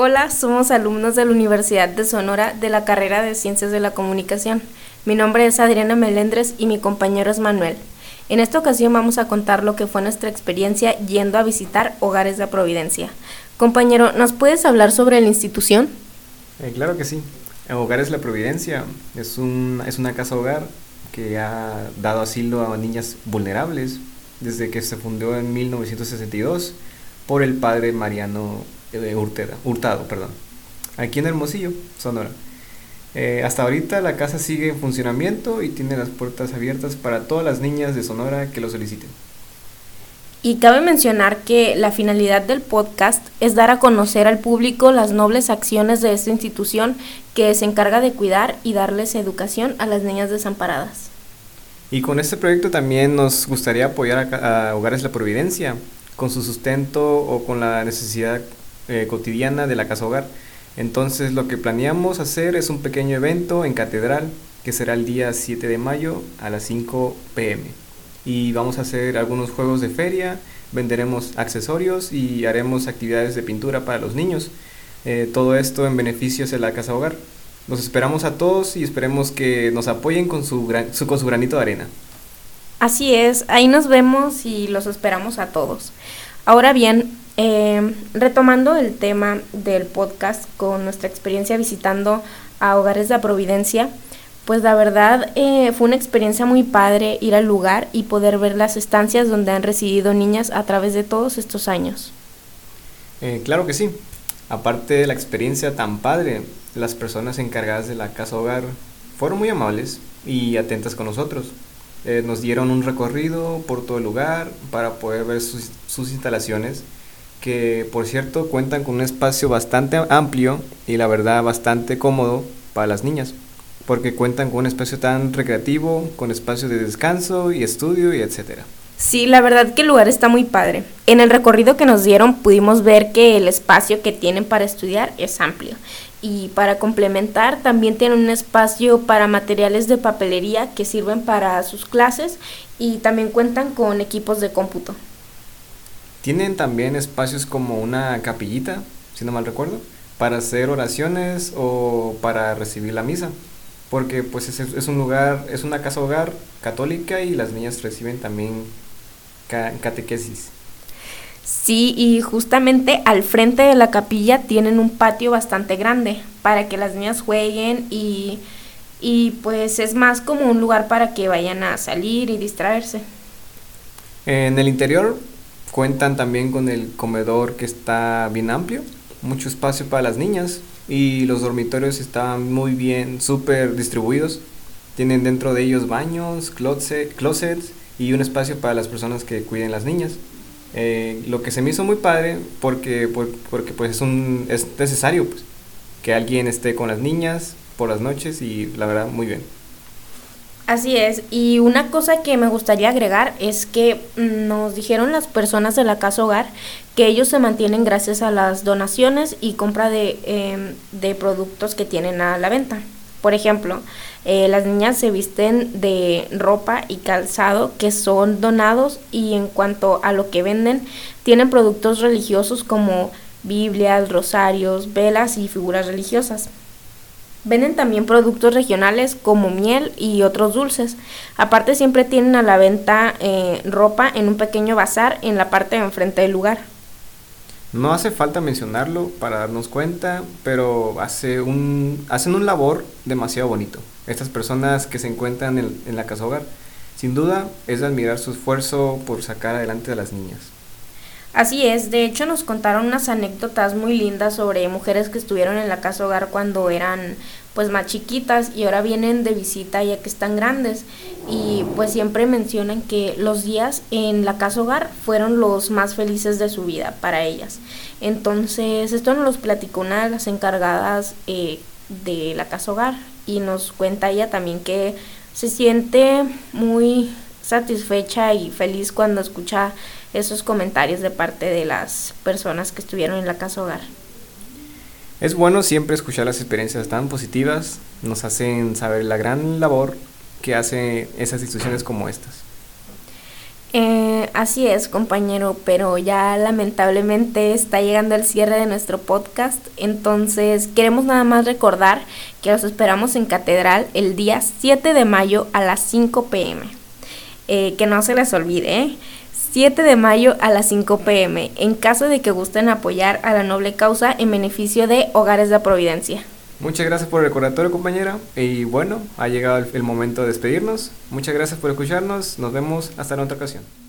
Hola, somos alumnos de la Universidad de Sonora de la carrera de Ciencias de la Comunicación. Mi nombre es Adriana Melendres y mi compañero es Manuel. En esta ocasión vamos a contar lo que fue nuestra experiencia yendo a visitar Hogares de Providencia. Compañero, ¿nos puedes hablar sobre la institución? Eh, claro que sí. Hogares La Providencia es, un, es una casa hogar que ha dado asilo a niñas vulnerables desde que se fundó en 1962 por el padre Mariano de Hurtado, perdón, aquí en Hermosillo, Sonora. Eh, hasta ahorita la casa sigue en funcionamiento y tiene las puertas abiertas para todas las niñas de Sonora que lo soliciten. Y cabe mencionar que la finalidad del podcast es dar a conocer al público las nobles acciones de esta institución que se encarga de cuidar y darles educación a las niñas desamparadas. Y con este proyecto también nos gustaría apoyar a, a Hogares La Providencia con su sustento o con la necesidad eh, cotidiana de la casa hogar. Entonces lo que planeamos hacer es un pequeño evento en Catedral que será el día 7 de mayo a las 5 pm. Y vamos a hacer algunos juegos de feria, venderemos accesorios y haremos actividades de pintura para los niños. Eh, todo esto en beneficio de la casa hogar. Los esperamos a todos y esperemos que nos apoyen con su, con su granito de arena. Así es, ahí nos vemos y los esperamos a todos. Ahora bien, eh, retomando el tema del podcast con nuestra experiencia visitando a Hogares de Providencia, pues la verdad eh, fue una experiencia muy padre ir al lugar y poder ver las estancias donde han residido niñas a través de todos estos años. Eh, claro que sí. Aparte de la experiencia tan padre, las personas encargadas de la casa hogar fueron muy amables y atentas con nosotros. nos dieron un recorrido por todo el lugar para poder ver sus, sus instalaciones que por cierto cuentan con un espacio bastante amplio y la verdad bastante cómodo para las niñas, porque cuentan con un espacio tan recreativo, con espacio de descanso y estudio y etcétera. Sí, la verdad que el lugar está muy padre. En el recorrido que nos dieron pudimos ver que el espacio que tienen para estudiar es amplio. Y para complementar, también tienen un espacio para materiales de papelería que sirven para sus clases y también cuentan con equipos de cómputo. Tienen también espacios como una capillita, si no mal recuerdo, para hacer oraciones o para recibir la misa. Porque pues es, un lugar, es una casa hogar católica y las niñas reciben también catequesis. Sí, y justamente al frente de la capilla tienen un patio bastante grande para que las niñas jueguen y, y pues es más como un lugar para que vayan a salir y distraerse. En el interior Cuentan también con el comedor que está bien amplio, mucho espacio para las niñas y los dormitorios están muy bien, súper distribuidos. Tienen dentro de ellos baños, closets y un espacio para las personas que cuiden las niñas. Eh, lo que se me hizo muy padre porque, porque pues es, un, es necesario pues, que alguien esté con las niñas por las noches y la verdad muy bien. Así es, y una cosa que me gustaría agregar es que nos dijeron las personas de la casa hogar que ellos se mantienen gracias a las donaciones y compra de, em, de productos que tienen a la venta. Por ejemplo, eh, las niñas se visten de ropa y calzado que son donados y en cuanto a lo que venden, tienen productos religiosos como Biblias, rosarios, velas y figuras religiosas. Venden también productos regionales como miel y otros dulces. Aparte siempre tienen a la venta eh, ropa en un pequeño bazar en la parte de enfrente del lugar. No hace falta mencionarlo para darnos cuenta, pero hace un, hacen un labor demasiado bonito. Estas personas que se encuentran en, en la casa hogar, sin duda es de admirar su esfuerzo por sacar adelante a las niñas. Así es, de hecho nos contaron unas anécdotas muy lindas sobre mujeres que estuvieron en la casa hogar cuando eran pues más chiquitas y ahora vienen de visita ya que están grandes y pues siempre mencionan que los días en la casa hogar fueron los más felices de su vida para ellas. Entonces esto nos lo platicó una de las encargadas eh, de la casa hogar y nos cuenta ella también que se siente muy satisfecha y feliz cuando escucha esos comentarios de parte de las personas que estuvieron en la casa hogar. Es bueno siempre escuchar las experiencias tan positivas, nos hacen saber la gran labor que hacen esas instituciones como estas. Eh, así es, compañero, pero ya lamentablemente está llegando el cierre de nuestro podcast, entonces queremos nada más recordar que los esperamos en Catedral el día 7 de mayo a las 5 pm. Eh, que no se les olvide, 7 ¿eh? de mayo a las 5 pm, en caso de que gusten apoyar a la noble causa en beneficio de Hogares de Providencia. Muchas gracias por el recordatorio, compañera. Y bueno, ha llegado el, momento de despedirnos. Muchas gracias por escucharnos. Nos vemos hasta en otra ocasión.